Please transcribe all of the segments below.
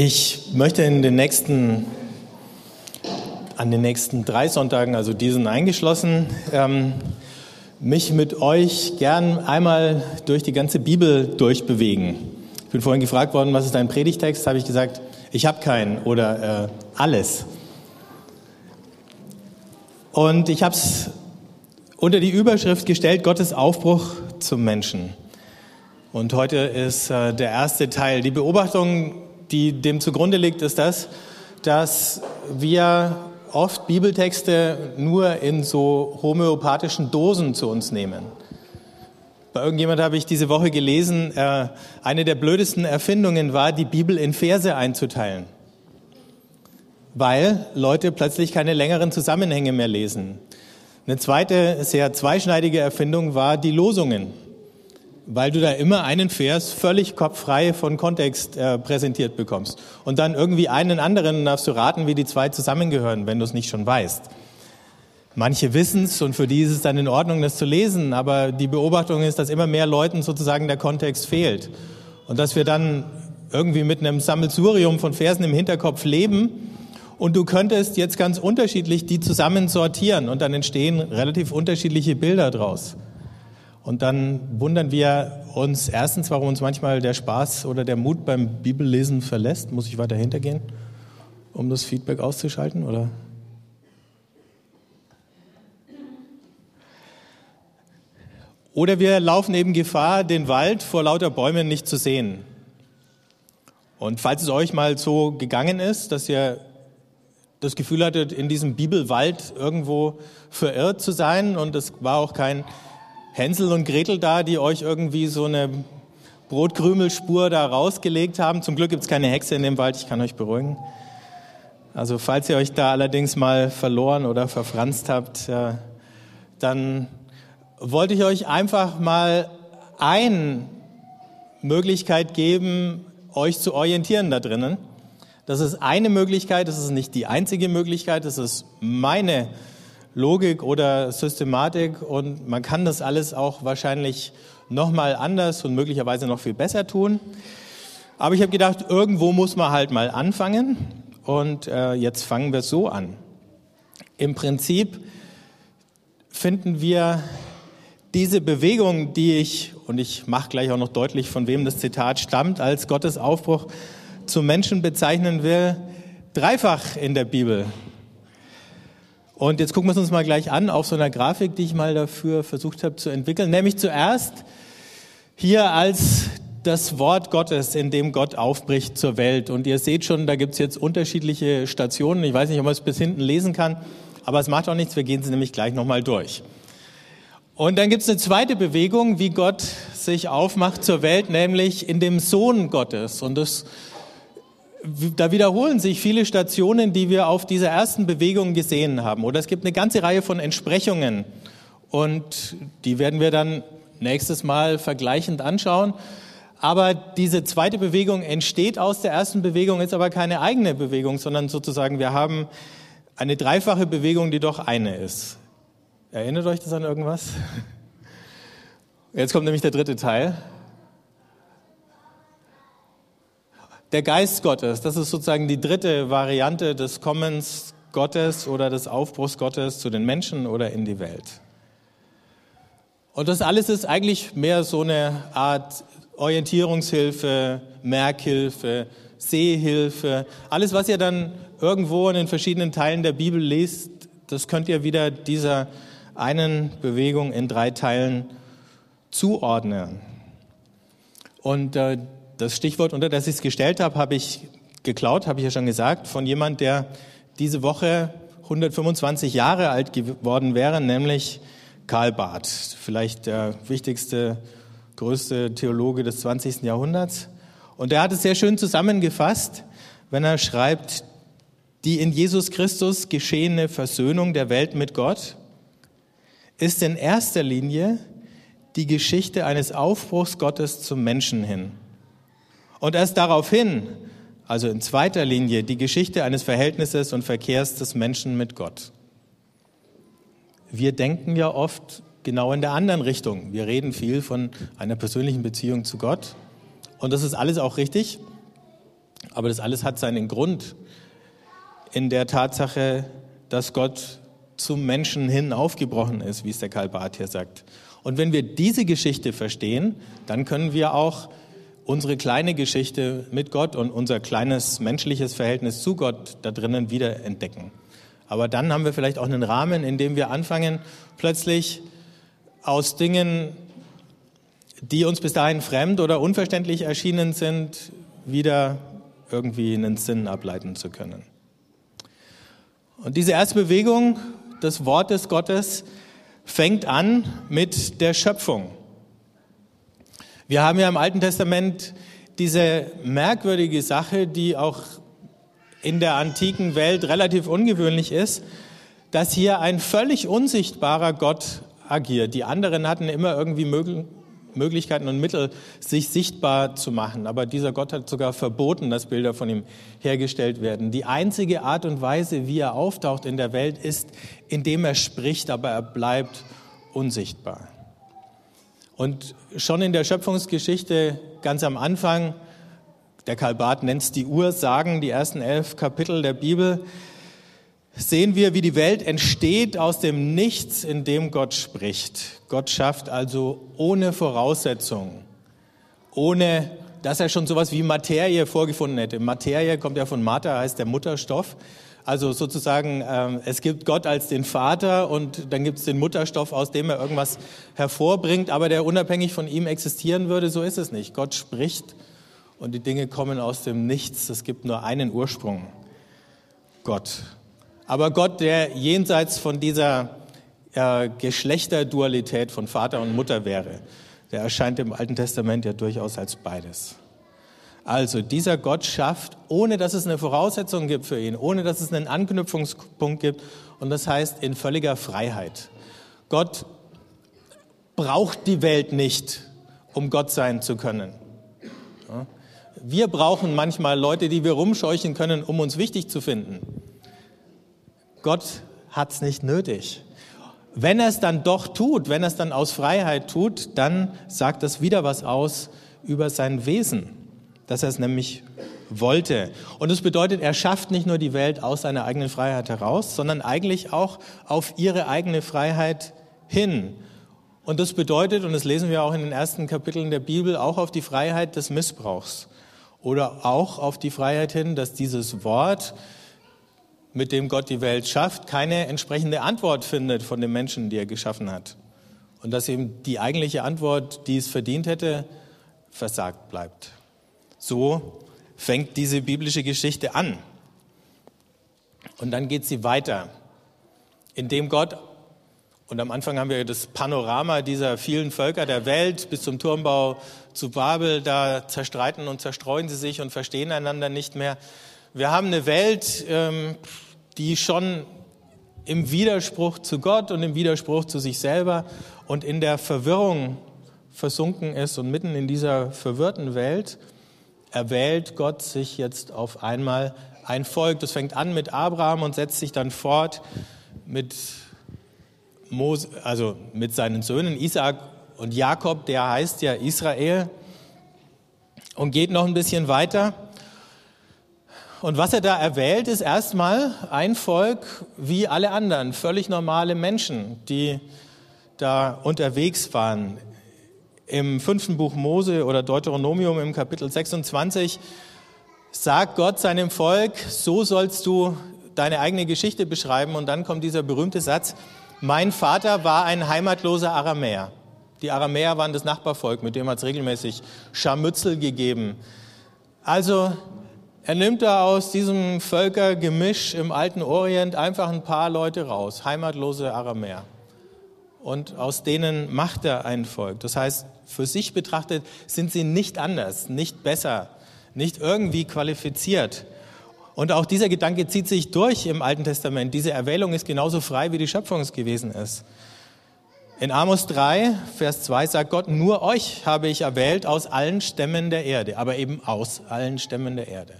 Ich möchte in den nächsten, an den nächsten drei Sonntagen, also diesen eingeschlossen, ähm, mich mit euch gern einmal durch die ganze Bibel durchbewegen. Ich bin vorhin gefragt worden, was ist dein Predigtext? Habe ich gesagt, ich habe keinen oder äh, alles. Und ich habe es unter die Überschrift gestellt, Gottes Aufbruch zum Menschen. Und heute ist äh, der erste Teil. Die Beobachtung die dem zugrunde liegt, ist das, dass wir oft Bibeltexte nur in so homöopathischen Dosen zu uns nehmen. Bei irgendjemand habe ich diese Woche gelesen, äh, eine der blödesten Erfindungen war, die Bibel in Verse einzuteilen, weil Leute plötzlich keine längeren Zusammenhänge mehr lesen. Eine zweite sehr zweischneidige Erfindung war die Losungen weil du da immer einen Vers völlig kopffrei von Kontext äh, präsentiert bekommst. Und dann irgendwie einen anderen darfst du raten, wie die zwei zusammengehören, wenn du es nicht schon weißt. Manche wissen es und für die ist es dann in Ordnung, das zu lesen, aber die Beobachtung ist, dass immer mehr Leuten sozusagen der Kontext fehlt. Und dass wir dann irgendwie mit einem Sammelsurium von Versen im Hinterkopf leben und du könntest jetzt ganz unterschiedlich die zusammen sortieren und dann entstehen relativ unterschiedliche Bilder draus. Und dann wundern wir uns erstens, warum uns manchmal der Spaß oder der Mut beim Bibellesen verlässt. Muss ich weiter hintergehen, um das Feedback auszuschalten? Oder? Oder wir laufen eben Gefahr, den Wald vor lauter Bäumen nicht zu sehen. Und falls es euch mal so gegangen ist, dass ihr das Gefühl hattet, in diesem Bibelwald irgendwo verirrt zu sein und es war auch kein Hänsel und Gretel da, die euch irgendwie so eine Brotkrümelspur da rausgelegt haben. Zum Glück gibt es keine Hexe in dem Wald, ich kann euch beruhigen. Also falls ihr euch da allerdings mal verloren oder verfranst habt, dann wollte ich euch einfach mal eine Möglichkeit geben, euch zu orientieren da drinnen. Das ist eine Möglichkeit, das ist nicht die einzige Möglichkeit, das ist meine Logik oder Systematik und man kann das alles auch wahrscheinlich nochmal anders und möglicherweise noch viel besser tun. Aber ich habe gedacht, irgendwo muss man halt mal anfangen und äh, jetzt fangen wir so an. Im Prinzip finden wir diese Bewegung, die ich, und ich mache gleich auch noch deutlich, von wem das Zitat stammt, als Gottes Aufbruch zum Menschen bezeichnen will, dreifach in der Bibel. Und jetzt gucken wir es uns mal gleich an auf so einer Grafik, die ich mal dafür versucht habe zu entwickeln. Nämlich zuerst hier als das Wort Gottes, in dem Gott aufbricht zur Welt. Und ihr seht schon, da gibt es jetzt unterschiedliche Stationen. Ich weiß nicht, ob man es bis hinten lesen kann, aber es macht auch nichts. Wir gehen sie nämlich gleich nochmal durch. Und dann gibt es eine zweite Bewegung, wie Gott sich aufmacht zur Welt, nämlich in dem Sohn Gottes. Und das da wiederholen sich viele Stationen, die wir auf dieser ersten Bewegung gesehen haben. Oder es gibt eine ganze Reihe von Entsprechungen. Und die werden wir dann nächstes Mal vergleichend anschauen. Aber diese zweite Bewegung entsteht aus der ersten Bewegung, ist aber keine eigene Bewegung, sondern sozusagen wir haben eine dreifache Bewegung, die doch eine ist. Erinnert euch das an irgendwas? Jetzt kommt nämlich der dritte Teil. Der Geist Gottes, das ist sozusagen die dritte Variante des Kommens Gottes oder des Aufbruchs Gottes zu den Menschen oder in die Welt. Und das alles ist eigentlich mehr so eine Art Orientierungshilfe, Merkhilfe, Sehhilfe. Alles, was ihr dann irgendwo in den verschiedenen Teilen der Bibel liest, das könnt ihr wieder dieser einen Bewegung in drei Teilen zuordnen. Und äh, das Stichwort, unter das ich es gestellt habe, habe ich geklaut, habe ich ja schon gesagt, von jemand, der diese Woche 125 Jahre alt geworden wäre, nämlich Karl Barth, vielleicht der wichtigste, größte Theologe des 20. Jahrhunderts. Und er hat es sehr schön zusammengefasst, wenn er schreibt, die in Jesus Christus geschehene Versöhnung der Welt mit Gott ist in erster Linie die Geschichte eines Aufbruchs Gottes zum Menschen hin. Und erst daraufhin, also in zweiter Linie, die Geschichte eines Verhältnisses und Verkehrs des Menschen mit Gott. Wir denken ja oft genau in der anderen Richtung. Wir reden viel von einer persönlichen Beziehung zu Gott. Und das ist alles auch richtig. Aber das alles hat seinen Grund in der Tatsache, dass Gott zum Menschen hin aufgebrochen ist, wie es der Karl Barth hier sagt. Und wenn wir diese Geschichte verstehen, dann können wir auch unsere kleine Geschichte mit Gott und unser kleines menschliches Verhältnis zu Gott da drinnen wieder entdecken. Aber dann haben wir vielleicht auch einen Rahmen, in dem wir anfangen, plötzlich aus Dingen, die uns bis dahin fremd oder unverständlich erschienen sind, wieder irgendwie einen Sinn ableiten zu können. Und diese erste Bewegung des Wortes Gottes fängt an mit der Schöpfung. Wir haben ja im Alten Testament diese merkwürdige Sache, die auch in der antiken Welt relativ ungewöhnlich ist, dass hier ein völlig unsichtbarer Gott agiert. Die anderen hatten immer irgendwie Möglichkeiten und Mittel, sich sichtbar zu machen. Aber dieser Gott hat sogar verboten, dass Bilder von ihm hergestellt werden. Die einzige Art und Weise, wie er auftaucht in der Welt, ist, indem er spricht, aber er bleibt unsichtbar. Und schon in der Schöpfungsgeschichte ganz am Anfang, der Karl Barth nennt es die Ursagen, die ersten elf Kapitel der Bibel, sehen wir, wie die Welt entsteht aus dem Nichts, in dem Gott spricht. Gott schafft also ohne Voraussetzungen, ohne dass er schon sowas wie Materie vorgefunden hätte. Materie kommt ja von Mater, heißt der Mutterstoff. Also sozusagen, ähm, es gibt Gott als den Vater und dann gibt es den Mutterstoff, aus dem er irgendwas hervorbringt, aber der unabhängig von ihm existieren würde. So ist es nicht. Gott spricht und die Dinge kommen aus dem Nichts. Es gibt nur einen Ursprung. Gott. Aber Gott, der jenseits von dieser äh, Geschlechterdualität von Vater und Mutter wäre, der erscheint im Alten Testament ja durchaus als beides. Also dieser Gott schafft, ohne dass es eine Voraussetzung gibt für ihn, ohne dass es einen Anknüpfungspunkt gibt, und das heißt in völliger Freiheit. Gott braucht die Welt nicht, um Gott sein zu können. Wir brauchen manchmal Leute, die wir rumscheuchen können, um uns wichtig zu finden. Gott hat es nicht nötig. Wenn er es dann doch tut, wenn er es dann aus Freiheit tut, dann sagt das wieder was aus über sein Wesen, dass er es nämlich wollte. Und das bedeutet, er schafft nicht nur die Welt aus seiner eigenen Freiheit heraus, sondern eigentlich auch auf ihre eigene Freiheit hin. Und das bedeutet, und das lesen wir auch in den ersten Kapiteln der Bibel, auch auf die Freiheit des Missbrauchs oder auch auf die Freiheit hin, dass dieses Wort, mit dem Gott die Welt schafft, keine entsprechende Antwort findet von den Menschen, die er geschaffen hat. Und dass eben die eigentliche Antwort, die es verdient hätte, versagt bleibt. So fängt diese biblische Geschichte an. Und dann geht sie weiter, indem Gott, und am Anfang haben wir das Panorama dieser vielen Völker der Welt bis zum Turmbau zu Babel, da zerstreiten und zerstreuen sie sich und verstehen einander nicht mehr. Wir haben eine Welt, ähm, die schon im Widerspruch zu Gott und im Widerspruch zu sich selber und in der Verwirrung versunken ist. Und mitten in dieser verwirrten Welt erwählt Gott sich jetzt auf einmal ein Volk. Das fängt an mit Abraham und setzt sich dann fort mit, Mose, also mit seinen Söhnen Isaac und Jakob, der heißt ja Israel, und geht noch ein bisschen weiter und was er da erwählt, ist erstmal ein Volk wie alle anderen, völlig normale Menschen, die da unterwegs waren. Im fünften Buch Mose oder Deuteronomium im Kapitel 26 sagt Gott seinem Volk, so sollst du deine eigene Geschichte beschreiben. Und dann kommt dieser berühmte Satz, mein Vater war ein heimatloser Aramäer. Die Aramäer waren das Nachbarvolk, mit dem hat es regelmäßig Scharmützel gegeben. Also er nimmt da aus diesem Völkergemisch im alten Orient einfach ein paar Leute raus, heimatlose Aramäer. Und aus denen macht er ein Volk. Das heißt, für sich betrachtet sind sie nicht anders, nicht besser, nicht irgendwie qualifiziert. Und auch dieser Gedanke zieht sich durch im Alten Testament. Diese Erwählung ist genauso frei, wie die Schöpfung es gewesen ist. In Amos 3, Vers 2 sagt Gott, nur euch habe ich erwählt aus allen Stämmen der Erde, aber eben aus allen Stämmen der Erde.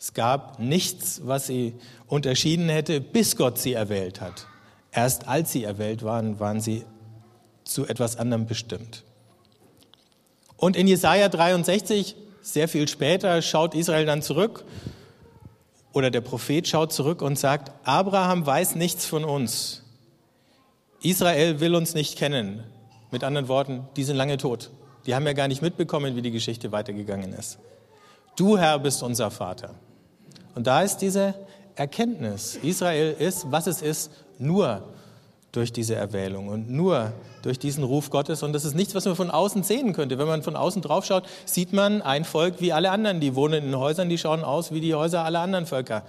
Es gab nichts, was sie unterschieden hätte, bis Gott sie erwählt hat. Erst als sie erwählt waren, waren sie zu etwas anderem bestimmt. Und in Jesaja 63 sehr viel später schaut Israel dann zurück oder der Prophet schaut zurück und sagt, Abraham weiß nichts von uns. Israel will uns nicht kennen. Mit anderen Worten, die sind lange tot. Die haben ja gar nicht mitbekommen, wie die Geschichte weitergegangen ist. Du Herr bist unser Vater. Und da ist diese Erkenntnis. Israel ist, was es ist, nur durch diese Erwählung und nur durch diesen Ruf Gottes. Und das ist nichts, was man von außen sehen könnte. Wenn man von außen drauf schaut, sieht man ein Volk wie alle anderen. Die wohnen in Häusern, die schauen aus wie die Häuser aller anderen Völker.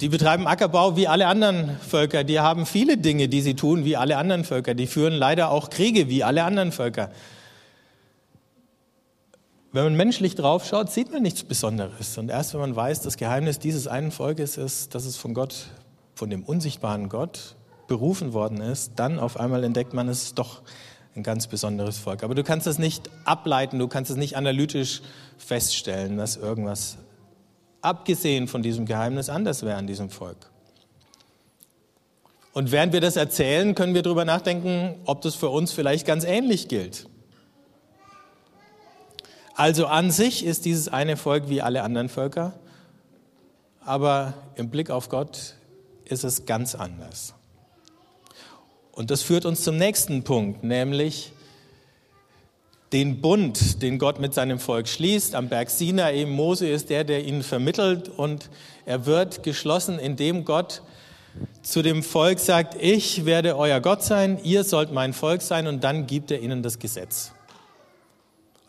Die betreiben Ackerbau wie alle anderen Völker. Die haben viele Dinge, die sie tun wie alle anderen Völker. Die führen leider auch Kriege wie alle anderen Völker. Wenn man menschlich drauf schaut, sieht man nichts Besonderes. Und erst wenn man weiß, das Geheimnis dieses einen Volkes ist, dass es von Gott, von dem unsichtbaren Gott berufen worden ist, dann auf einmal entdeckt man, es ist doch ein ganz besonderes Volk. Aber du kannst das nicht ableiten, du kannst es nicht analytisch feststellen, dass irgendwas abgesehen von diesem Geheimnis anders wäre an diesem Volk. Und während wir das erzählen, können wir darüber nachdenken, ob das für uns vielleicht ganz ähnlich gilt. Also an sich ist dieses eine Volk wie alle anderen Völker, aber im Blick auf Gott ist es ganz anders. Und das führt uns zum nächsten Punkt, nämlich den Bund, den Gott mit seinem Volk schließt. Am Berg Sinai, Mose ist der, der ihn vermittelt und er wird geschlossen, indem Gott zu dem Volk sagt, ich werde euer Gott sein, ihr sollt mein Volk sein und dann gibt er ihnen das Gesetz.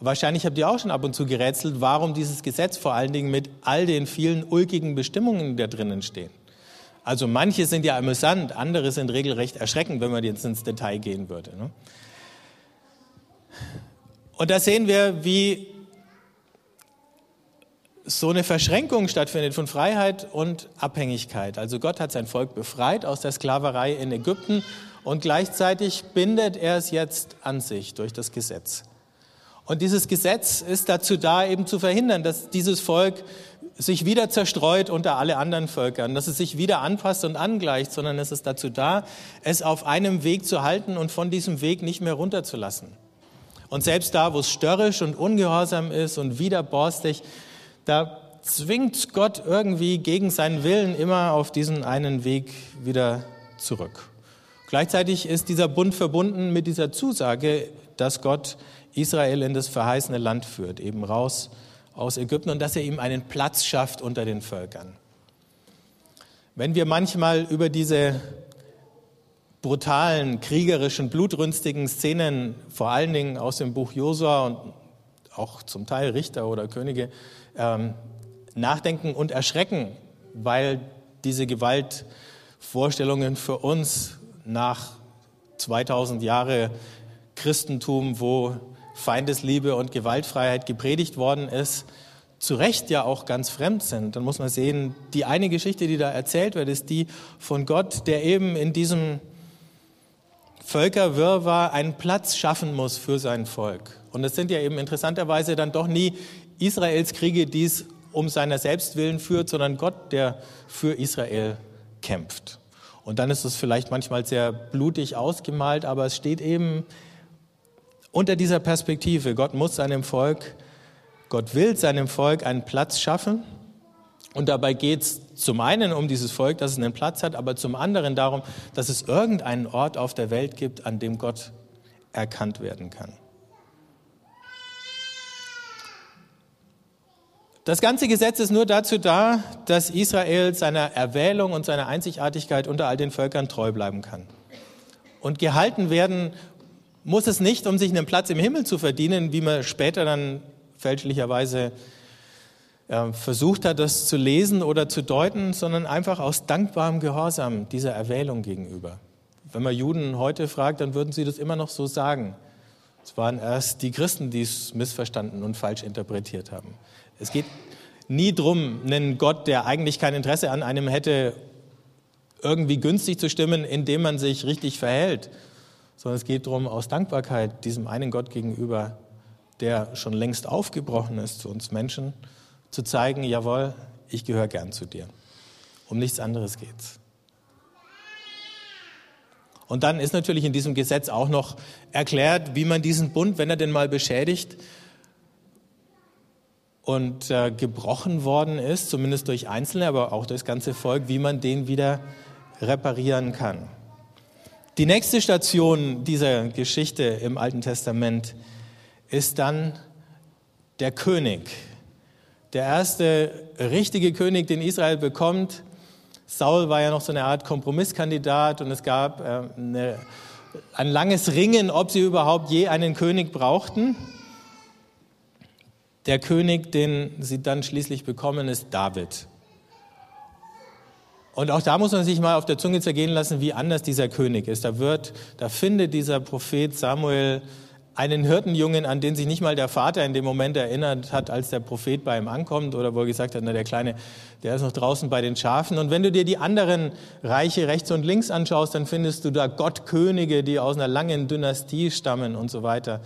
Wahrscheinlich habt ihr auch schon ab und zu gerätselt, warum dieses Gesetz vor allen Dingen mit all den vielen ulkigen Bestimmungen, die da drinnen stehen. Also manche sind ja amüsant, andere sind regelrecht erschreckend, wenn man jetzt ins Detail gehen würde. Ne? Und da sehen wir, wie so eine Verschränkung stattfindet von Freiheit und Abhängigkeit. Also Gott hat sein Volk befreit aus der Sklaverei in Ägypten und gleichzeitig bindet er es jetzt an sich durch das Gesetz. Und dieses Gesetz ist dazu da, eben zu verhindern, dass dieses Volk sich wieder zerstreut unter alle anderen Völkern, dass es sich wieder anpasst und angleicht, sondern es ist dazu da, es auf einem Weg zu halten und von diesem Weg nicht mehr runterzulassen. Und selbst da, wo es störrisch und ungehorsam ist und widerborstig, da zwingt Gott irgendwie gegen seinen Willen immer auf diesen einen Weg wieder zurück. Gleichzeitig ist dieser Bund verbunden mit dieser Zusage, dass Gott Israel in das verheißene Land führt, eben raus aus Ägypten und dass er ihm einen Platz schafft unter den Völkern. Wenn wir manchmal über diese brutalen, kriegerischen, blutrünstigen Szenen, vor allen Dingen aus dem Buch Josua und auch zum Teil Richter oder Könige, ähm, nachdenken und erschrecken, weil diese Gewaltvorstellungen für uns nach 2000 Jahre Christentum, wo Feindesliebe und Gewaltfreiheit gepredigt worden ist, zu Recht ja auch ganz fremd sind. Dann muss man sehen, die eine Geschichte, die da erzählt wird, ist die von Gott, der eben in diesem Völkerwirrwarr einen Platz schaffen muss für sein Volk. Und es sind ja eben interessanterweise dann doch nie Israels Kriege, die es um seiner Selbstwillen führt, sondern Gott, der für Israel kämpft. Und dann ist es vielleicht manchmal sehr blutig ausgemalt, aber es steht eben unter dieser Perspektive, Gott muss seinem Volk, Gott will seinem Volk einen Platz schaffen. Und dabei geht es zum einen um dieses Volk, dass es einen Platz hat, aber zum anderen darum, dass es irgendeinen Ort auf der Welt gibt, an dem Gott erkannt werden kann. Das ganze Gesetz ist nur dazu da, dass Israel seiner Erwählung und seiner Einzigartigkeit unter all den Völkern treu bleiben kann. Und gehalten werden muss es nicht, um sich einen Platz im Himmel zu verdienen, wie man später dann fälschlicherweise äh, versucht hat, das zu lesen oder zu deuten, sondern einfach aus dankbarem Gehorsam dieser Erwählung gegenüber. Wenn man Juden heute fragt, dann würden sie das immer noch so sagen. Es waren erst die Christen, die es missverstanden und falsch interpretiert haben. Es geht nie darum, einen Gott, der eigentlich kein Interesse an einem hätte, irgendwie günstig zu stimmen, indem man sich richtig verhält, sondern es geht darum, aus Dankbarkeit diesem einen Gott gegenüber, der schon längst aufgebrochen ist zu uns Menschen, zu zeigen, jawohl, ich gehöre gern zu dir. Um nichts anderes geht's. Und dann ist natürlich in diesem Gesetz auch noch erklärt, wie man diesen Bund, wenn er denn mal beschädigt, und äh, gebrochen worden ist, zumindest durch Einzelne, aber auch durch das ganze Volk, wie man den wieder reparieren kann. Die nächste Station dieser Geschichte im Alten Testament ist dann der König. Der erste richtige König, den Israel bekommt. Saul war ja noch so eine Art Kompromisskandidat und es gab äh, eine, ein langes Ringen, ob sie überhaupt je einen König brauchten. Der König, den sie dann schließlich bekommen, ist David. Und auch da muss man sich mal auf der Zunge zergehen lassen, wie anders dieser König ist. Da wird, da findet dieser Prophet Samuel einen Hirtenjungen, an den sich nicht mal der Vater in dem Moment erinnert hat, als der Prophet bei ihm ankommt oder wo er gesagt hat, na, der Kleine, der ist noch draußen bei den Schafen. Und wenn du dir die anderen Reiche rechts und links anschaust, dann findest du da Gottkönige, die aus einer langen Dynastie stammen und so weiter.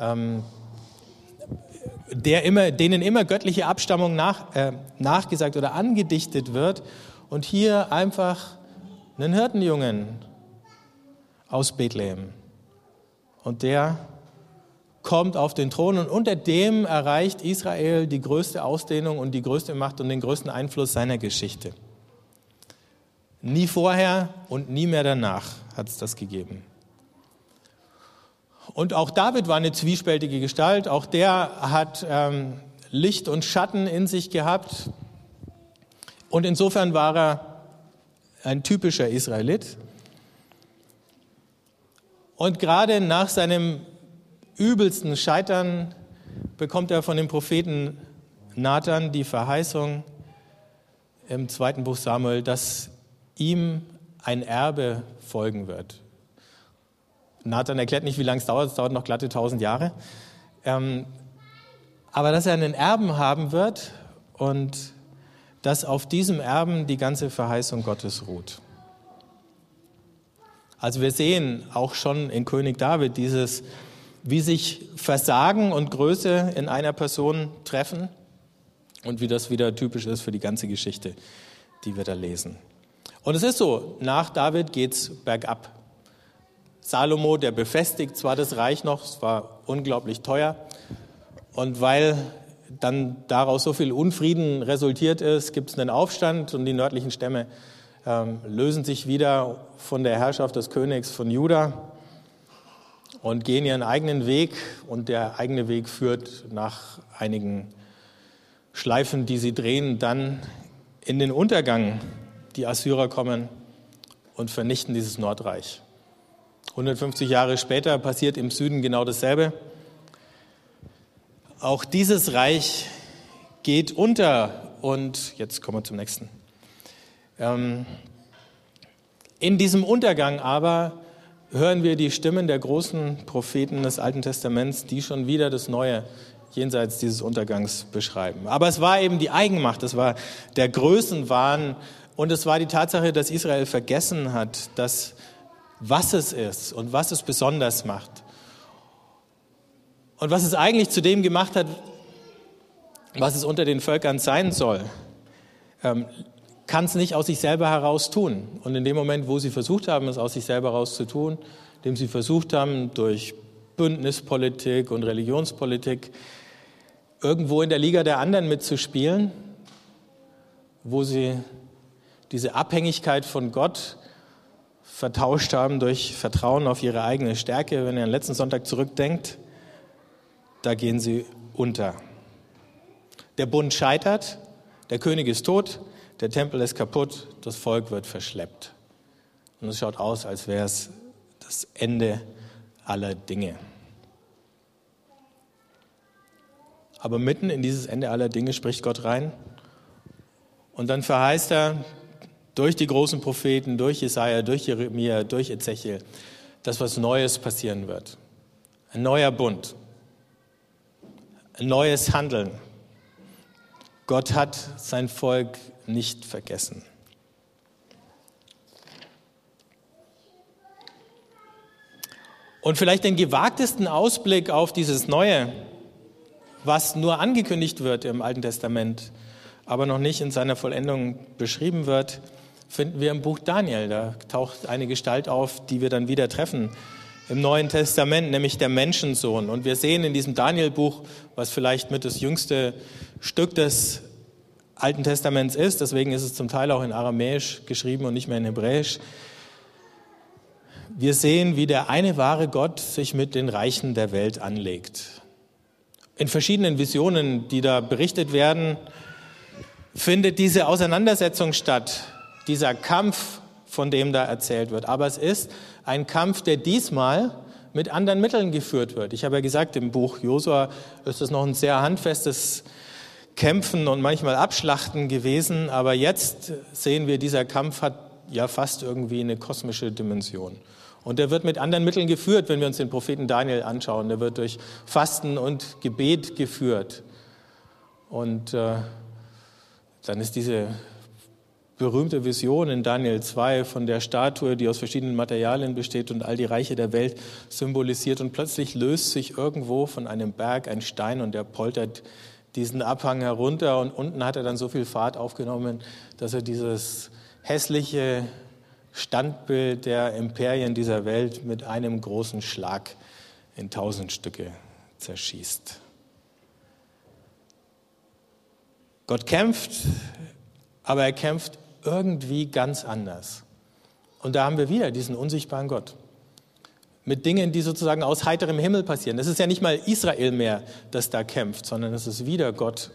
Ähm, der immer, denen immer göttliche Abstammung nach, äh, nachgesagt oder angedichtet wird. Und hier einfach einen Hirtenjungen aus Bethlehem. Und der kommt auf den Thron und unter dem erreicht Israel die größte Ausdehnung und die größte Macht und den größten Einfluss seiner Geschichte. Nie vorher und nie mehr danach hat es das gegeben. Und auch David war eine zwiespältige Gestalt. Auch der hat ähm, Licht und Schatten in sich gehabt. Und insofern war er ein typischer Israelit. Und gerade nach seinem übelsten Scheitern bekommt er von dem Propheten Nathan die Verheißung im zweiten Buch Samuel, dass ihm ein Erbe folgen wird. Nathan erklärt nicht, wie lange es dauert, es dauert noch glatte tausend Jahre. Ähm, aber dass er einen Erben haben wird und dass auf diesem Erben die ganze Verheißung Gottes ruht. Also wir sehen auch schon in König David dieses, wie sich Versagen und Größe in einer Person treffen und wie das wieder typisch ist für die ganze Geschichte, die wir da lesen. Und es ist so, nach David geht es bergab. Salomo, der befestigt zwar das Reich noch, es war unglaublich teuer. Und weil dann daraus so viel Unfrieden resultiert ist, gibt es einen Aufstand und die nördlichen Stämme ähm, lösen sich wieder von der Herrschaft des Königs von Juda und gehen ihren eigenen Weg. Und der eigene Weg führt nach einigen Schleifen, die sie drehen, dann in den Untergang. Die Assyrer kommen und vernichten dieses Nordreich. 150 Jahre später passiert im Süden genau dasselbe. Auch dieses Reich geht unter und jetzt kommen wir zum nächsten. Ähm, in diesem Untergang aber hören wir die Stimmen der großen Propheten des Alten Testaments, die schon wieder das Neue jenseits dieses Untergangs beschreiben. Aber es war eben die Eigenmacht, es war der Größenwahn und es war die Tatsache, dass Israel vergessen hat, dass was es ist und was es besonders macht. Und was es eigentlich zu dem gemacht hat, was es unter den Völkern sein soll, ähm, kann es nicht aus sich selber heraus tun. Und in dem Moment, wo sie versucht haben, es aus sich selber heraus zu tun, indem sie versucht haben, durch Bündnispolitik und Religionspolitik irgendwo in der Liga der anderen mitzuspielen, wo sie diese Abhängigkeit von Gott vertauscht haben durch Vertrauen auf ihre eigene Stärke. Wenn ihr an den letzten Sonntag zurückdenkt, da gehen sie unter. Der Bund scheitert, der König ist tot, der Tempel ist kaputt, das Volk wird verschleppt. Und es schaut aus, als wäre es das Ende aller Dinge. Aber mitten in dieses Ende aller Dinge spricht Gott rein. Und dann verheißt er, durch die großen Propheten, durch Jesaja, durch Jeremia, durch Ezechiel, dass was Neues passieren wird. Ein neuer Bund, neues Handeln. Gott hat sein Volk nicht vergessen. Und vielleicht den gewagtesten Ausblick auf dieses Neue, was nur angekündigt wird im Alten Testament, aber noch nicht in seiner Vollendung beschrieben wird, finden wir im Buch Daniel. Da taucht eine Gestalt auf, die wir dann wieder treffen im Neuen Testament, nämlich der Menschensohn. Und wir sehen in diesem Daniel-Buch, was vielleicht mit das jüngste Stück des Alten Testaments ist, deswegen ist es zum Teil auch in Aramäisch geschrieben und nicht mehr in Hebräisch. Wir sehen, wie der eine wahre Gott sich mit den Reichen der Welt anlegt. In verschiedenen Visionen, die da berichtet werden, findet diese Auseinandersetzung statt, dieser Kampf, von dem da erzählt wird. Aber es ist ein Kampf, der diesmal mit anderen Mitteln geführt wird. Ich habe ja gesagt, im Buch Josua ist es noch ein sehr handfestes Kämpfen und manchmal Abschlachten gewesen, aber jetzt sehen wir, dieser Kampf hat ja fast irgendwie eine kosmische Dimension. Und der wird mit anderen Mitteln geführt, wenn wir uns den Propheten Daniel anschauen. Der wird durch Fasten und Gebet geführt. Und äh, dann ist diese berühmte Vision in Daniel 2 von der Statue, die aus verschiedenen Materialien besteht und all die Reiche der Welt symbolisiert. Und plötzlich löst sich irgendwo von einem Berg ein Stein und der poltert diesen Abhang herunter und unten hat er dann so viel Fahrt aufgenommen, dass er dieses hässliche Standbild der Imperien dieser Welt mit einem großen Schlag in tausend Stücke zerschießt. Gott kämpft, aber er kämpft irgendwie ganz anders. Und da haben wir wieder diesen unsichtbaren Gott mit Dingen, die sozusagen aus heiterem Himmel passieren. Es ist ja nicht mal Israel mehr, das da kämpft, sondern es ist wieder Gott,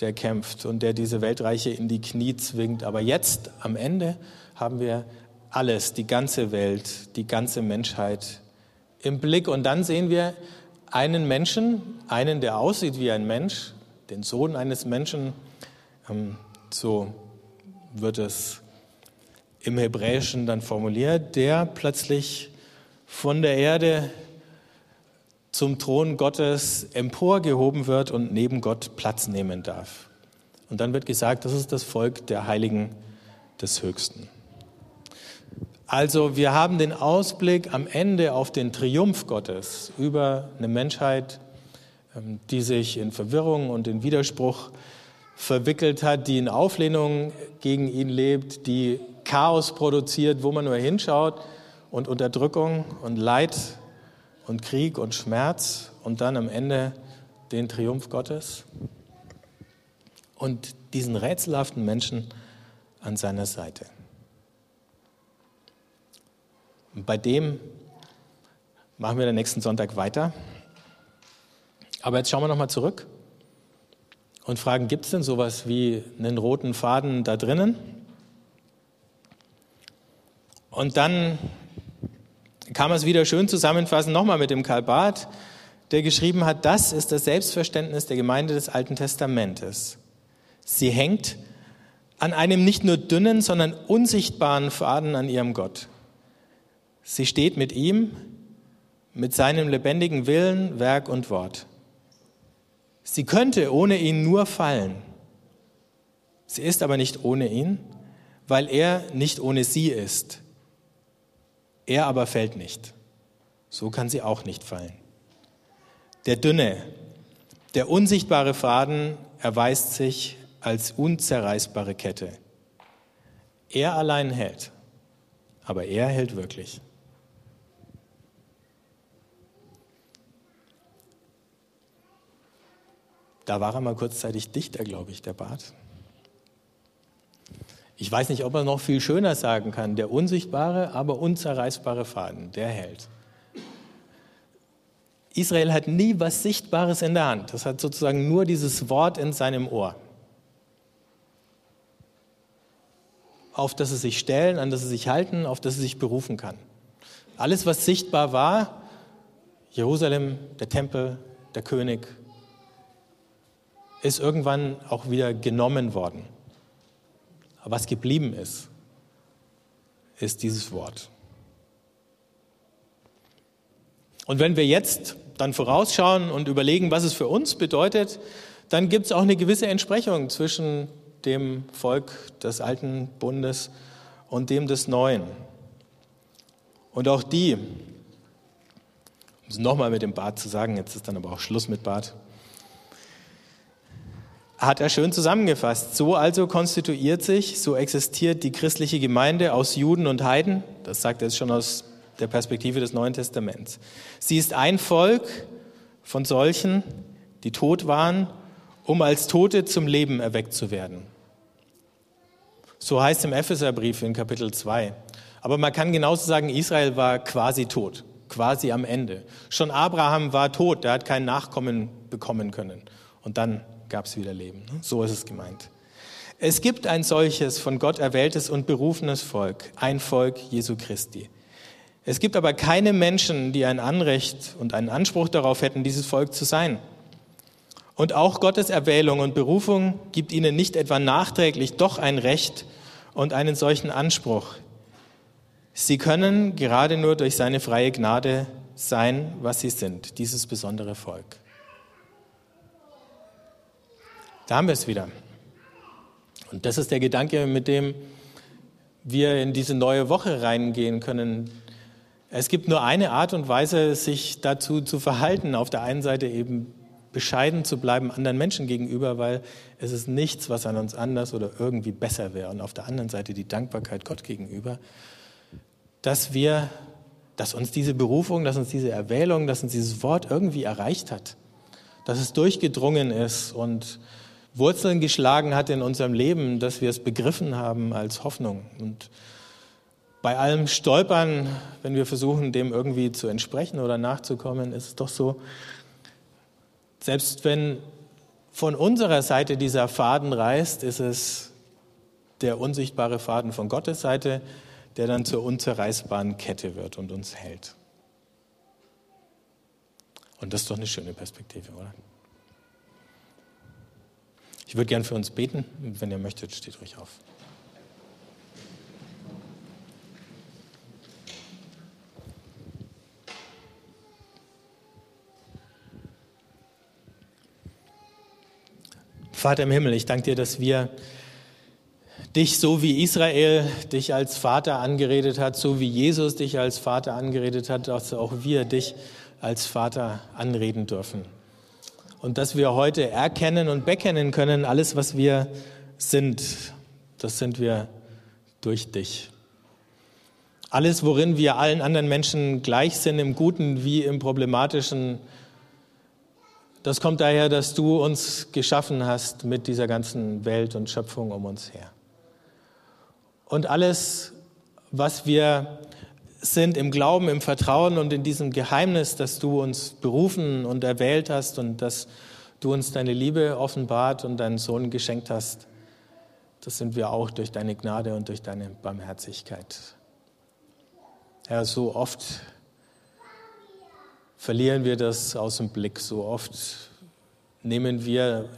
der kämpft und der diese Weltreiche in die Knie zwingt. Aber jetzt am Ende haben wir alles, die ganze Welt, die ganze Menschheit im Blick. Und dann sehen wir einen Menschen, einen, der aussieht wie ein Mensch, den Sohn eines Menschen, ähm, so wird es im Hebräischen dann formuliert, der plötzlich von der Erde zum Thron Gottes emporgehoben wird und neben Gott Platz nehmen darf. Und dann wird gesagt, das ist das Volk der Heiligen des Höchsten. Also wir haben den Ausblick am Ende auf den Triumph Gottes über eine Menschheit, ähm, die sich in Verwirrung und in Widerspruch verwickelt hat, die in Auflehnung gegen ihn lebt, die Chaos produziert, wo man nur hinschaut und Unterdrückung und Leid und Krieg und Schmerz und dann am Ende den Triumph Gottes und diesen rätselhaften Menschen an seiner Seite. Und bei dem machen wir den nächsten Sonntag weiter. Aber jetzt schauen wir nochmal zurück und fragen, gibt es denn sowas wie einen roten Faden da drinnen? Und dann kann man es wieder schön zusammenfassen, nochmal mit dem Karl Barth, der geschrieben hat, das ist das Selbstverständnis der Gemeinde des Alten Testamentes. Sie hängt an einem nicht nur dünnen, sondern unsichtbaren Faden an ihrem Gott. Sie steht mit ihm, mit seinem lebendigen Willen, Werk und Wort. Sie könnte ohne ihn nur fallen. Sie ist aber nicht ohne ihn, weil er nicht ohne sie ist. Er aber fällt nicht. So kann sie auch nicht fallen. Der dünne, der unsichtbare Faden erweist sich als unzerreißbare Kette. Er allein hält, aber er hält wirklich. Da war er mal kurzzeitig Dichter, glaube ich, der Bart. Ich weiß nicht, ob er noch viel schöner sagen kann. Der unsichtbare, aber unzerreißbare Faden, der hält. Israel hat nie was Sichtbares in der Hand. Das hat sozusagen nur dieses Wort in seinem Ohr. Auf das sie sich stellen, an das sie sich halten, auf das sie sich berufen kann. Alles, was sichtbar war, Jerusalem, der Tempel, der König, ist irgendwann auch wieder genommen worden. Aber was geblieben ist, ist dieses Wort. Und wenn wir jetzt dann vorausschauen und überlegen, was es für uns bedeutet, dann gibt es auch eine gewisse Entsprechung zwischen dem Volk des alten Bundes und dem des neuen. Und auch die, um es nochmal mit dem Bad zu sagen, jetzt ist dann aber auch Schluss mit Bad, hat er schön zusammengefasst. So also konstituiert sich, so existiert die christliche Gemeinde aus Juden und Heiden. Das sagt er jetzt schon aus der Perspektive des Neuen Testaments. Sie ist ein Volk von solchen, die tot waren, um als Tote zum Leben erweckt zu werden. So heißt im Epheserbrief in Kapitel 2. Aber man kann genauso sagen, Israel war quasi tot, quasi am Ende. Schon Abraham war tot, der hat kein Nachkommen bekommen können. Und dann gab es wieder Leben. So ist es gemeint. Es gibt ein solches von Gott erwähltes und berufenes Volk, ein Volk Jesu Christi. Es gibt aber keine Menschen, die ein Anrecht und einen Anspruch darauf hätten, dieses Volk zu sein. Und auch Gottes Erwählung und Berufung gibt ihnen nicht etwa nachträglich doch ein Recht und einen solchen Anspruch. Sie können gerade nur durch seine freie Gnade sein, was sie sind, dieses besondere Volk. Da haben wir es wieder. Und das ist der Gedanke, mit dem wir in diese neue Woche reingehen können. Es gibt nur eine Art und Weise, sich dazu zu verhalten. Auf der einen Seite eben bescheiden zu bleiben anderen Menschen gegenüber, weil es ist nichts, was an uns anders oder irgendwie besser wäre. Und auf der anderen Seite die Dankbarkeit Gott gegenüber, dass wir, dass uns diese Berufung, dass uns diese Erwählung, dass uns dieses Wort irgendwie erreicht hat, dass es durchgedrungen ist und Wurzeln geschlagen hat in unserem Leben, dass wir es begriffen haben als Hoffnung. Und bei allem Stolpern, wenn wir versuchen, dem irgendwie zu entsprechen oder nachzukommen, ist es doch so, selbst wenn von unserer Seite dieser Faden reißt, ist es der unsichtbare Faden von Gottes Seite, der dann zur unzerreißbaren Kette wird und uns hält. Und das ist doch eine schöne Perspektive, oder? Ich würde gern für uns beten. Wenn ihr möchtet, steht ruhig auf. Vater im Himmel, ich danke dir, dass wir dich so wie Israel dich als Vater angeredet hat, so wie Jesus dich als Vater angeredet hat, dass auch wir dich als Vater anreden dürfen und dass wir heute erkennen und bekennen können, alles, was wir sind, das sind wir durch dich. Alles, worin wir allen anderen Menschen gleich sind, im Guten wie im Problematischen, das kommt daher, dass du uns geschaffen hast mit dieser ganzen Welt und Schöpfung um uns her. Und alles, was wir sind im Glauben, im Vertrauen und in diesem Geheimnis, dass du uns berufen und erwählt hast und dass du uns deine Liebe offenbart und deinen Sohn geschenkt hast. Das sind wir auch durch deine Gnade und durch deine Barmherzigkeit. Herr, so oft verlieren wir das aus dem Blick, so oft nehmen wir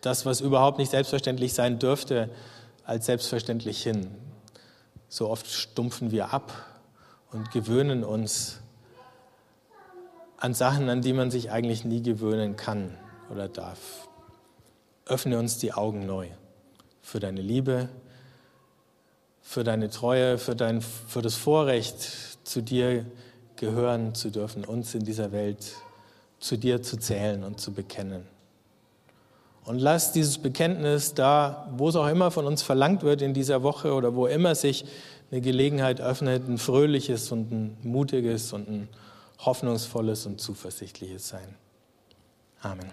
das, was überhaupt nicht selbstverständlich sein dürfte, als selbstverständlich hin. So oft stumpfen wir ab und gewöhnen uns an Sachen, an die man sich eigentlich nie gewöhnen kann oder darf. Öffne uns die Augen neu für deine Liebe, für deine Treue, für, dein, für das Vorrecht, zu dir gehören zu dürfen, uns in dieser Welt zu dir zu zählen und zu bekennen. Und lass dieses Bekenntnis da, wo es auch immer von uns verlangt wird in dieser Woche oder wo immer sich eine Gelegenheit öffnet, ein fröhliches und ein mutiges und ein hoffnungsvolles und zuversichtliches sein. Amen.